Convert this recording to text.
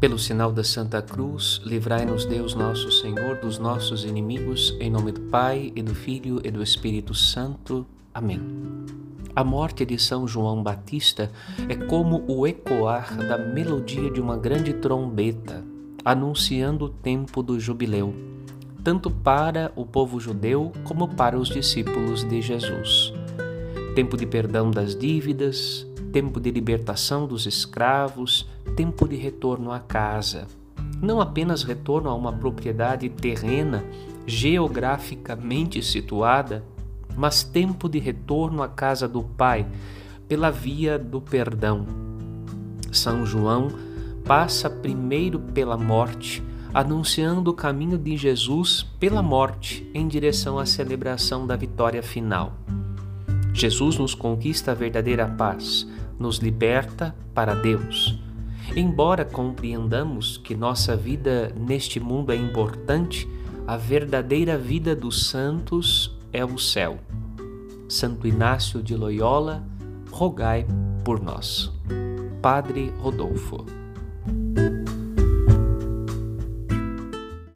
Pelo sinal da Santa Cruz, livrai-nos Deus nosso Senhor dos nossos inimigos, em nome do Pai e do Filho e do Espírito Santo. Amém. A morte de São João Batista é como o ecoar da melodia de uma grande trombeta, anunciando o tempo do jubileu, tanto para o povo judeu como para os discípulos de Jesus. Tempo de perdão das dívidas, tempo de libertação dos escravos, tempo de retorno à casa. Não apenas retorno a uma propriedade terrena geograficamente situada, mas tempo de retorno à casa do Pai pela via do perdão. São João passa primeiro pela morte, anunciando o caminho de Jesus pela morte em direção à celebração da vitória final. Jesus nos conquista a verdadeira paz, nos liberta para Deus. Embora compreendamos que nossa vida neste mundo é importante, a verdadeira vida dos santos é o céu. Santo Inácio de Loyola, rogai por nós. Padre Rodolfo.